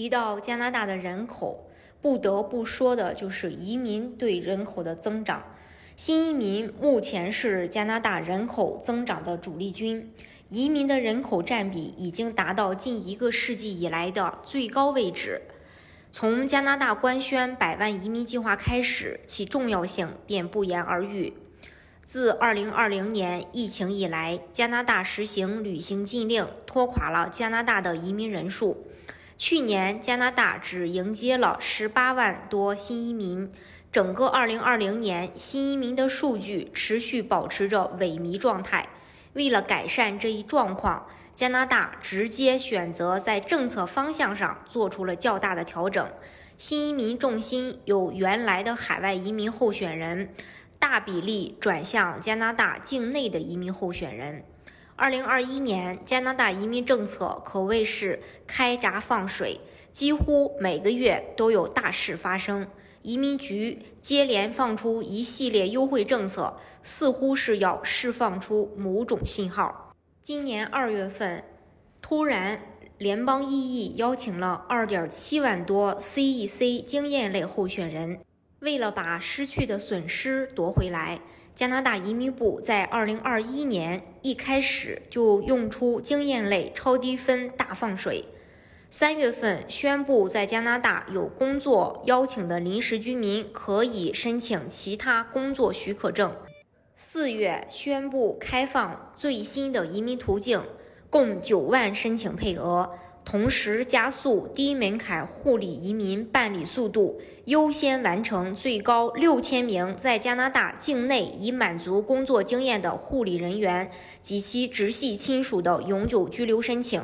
提到加拿大的人口，不得不说的就是移民对人口的增长。新移民目前是加拿大人口增长的主力军，移民的人口占比已经达到近一个世纪以来的最高位置。从加拿大官宣百万移民计划开始，其重要性便不言而喻。自2020年疫情以来，加拿大实行旅行禁令，拖垮了加拿大的移民人数。去年，加拿大只迎接了十八万多新移民。整个2020年，新移民的数据持续保持着萎靡状态。为了改善这一状况，加拿大直接选择在政策方向上做出了较大的调整。新移民重心由原来的海外移民候选人，大比例转向加拿大境内的移民候选人。二零二一年，加拿大移民政策可谓是开闸放水，几乎每个月都有大事发生。移民局接连放出一系列优惠政策，似乎是要释放出某种信号。今年二月份，突然联邦 EE 邀请了二点七万多 CEC 经验类候选人，为了把失去的损失夺回来。加拿大移民部在二零二一年一开始就用出经验类超低分大放水。三月份宣布，在加拿大有工作邀请的临时居民可以申请其他工作许可证。四月宣布开放最新的移民途径，共九万申请配额。同时加速低门槛护理移民办理速度，优先完成最高六千名在加拿大境内已满足工作经验的护理人员及其直系亲属的永久居留申请。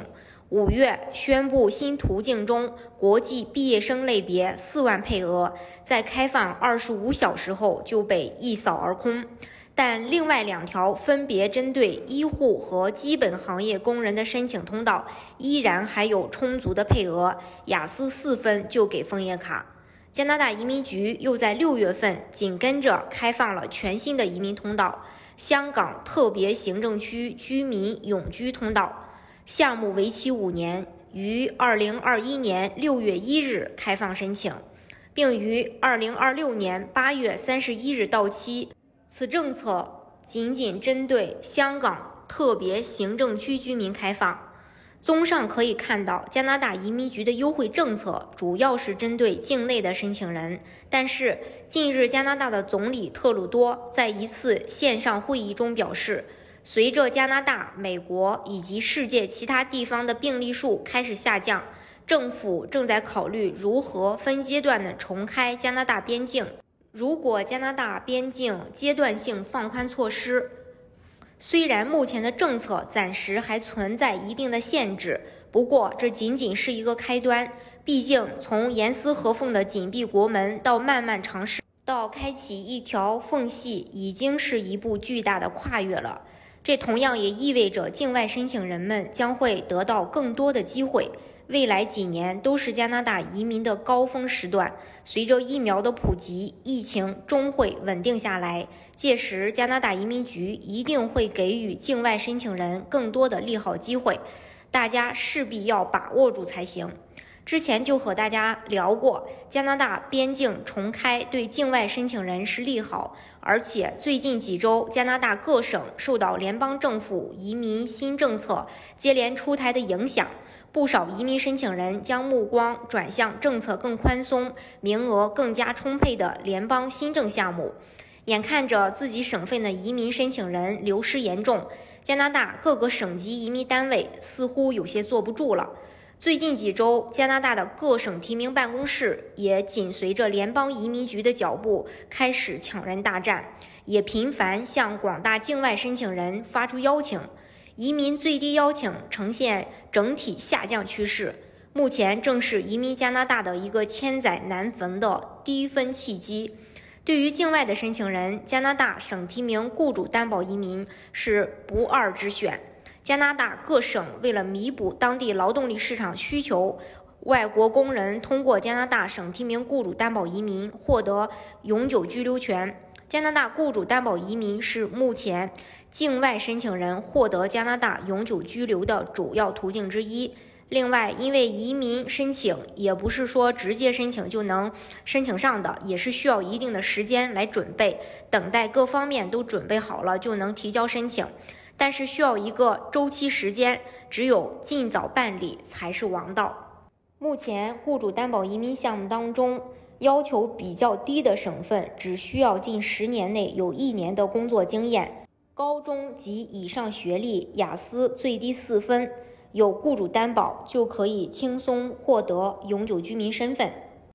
五月宣布新途径中国际毕业生类别四万配额，在开放二十五小时后就被一扫而空。但另外两条分别针对医护和基本行业工人的申请通道，依然还有充足的配额，雅思四分就给枫叶卡。加拿大移民局又在六月份紧跟着开放了全新的移民通道——香港特别行政区居民永居通道，项目为期五年，于二零二一年六月一日开放申请，并于二零二六年八月三十一日到期。此政策仅仅针对香港特别行政区居民开放。综上可以看到，加拿大移民局的优惠政策主要是针对境内的申请人。但是，近日加拿大的总理特鲁多在一次线上会议中表示，随着加拿大、美国以及世界其他地方的病例数开始下降，政府正在考虑如何分阶段的重开加拿大边境。如果加拿大边境阶段性放宽措施，虽然目前的政策暂时还存在一定的限制，不过这仅仅是一个开端。毕竟，从严丝合缝的紧闭国门到慢慢尝试，到开启一条缝隙，已经是一步巨大的跨越了。这同样也意味着境外申请人们将会得到更多的机会。未来几年都是加拿大移民的高峰时段。随着疫苗的普及，疫情终会稳定下来。届时，加拿大移民局一定会给予境外申请人更多的利好机会，大家势必要把握住才行。之前就和大家聊过，加拿大边境重开对境外申请人是利好，而且最近几周，加拿大各省受到联邦政府移民新政策接连出台的影响。不少移民申请人将目光转向政策更宽松、名额更加充沛的联邦新政项目。眼看着自己省份的移民申请人流失严重，加拿大各个省级移民单位似乎有些坐不住了。最近几周，加拿大的各省提名办公室也紧随着联邦移民局的脚步开始抢人大战，也频繁向广大境外申请人发出邀请。移民最低邀请呈现整体下降趋势，目前正是移民加拿大的一个千载难逢的低分契机。对于境外的申请人，加拿大省提名雇主担保移民是不二之选。加拿大各省为了弥补当地劳动力市场需求，外国工人通过加拿大省提名雇主担保移民获得永久居留权。加拿大雇主担保移民是目前境外申请人获得加拿大永久居留的主要途径之一。另外，因为移民申请也不是说直接申请就能申请上的，也是需要一定的时间来准备，等待各方面都准备好了就能提交申请。但是需要一个周期时间，只有尽早办理才是王道。目前，雇主担保移民项目当中要求比较低的省份，只需要近十年内有一年的工作经验，高中及以上学历，雅思最低四分。有雇主担保就可以轻松获得永久居民身份。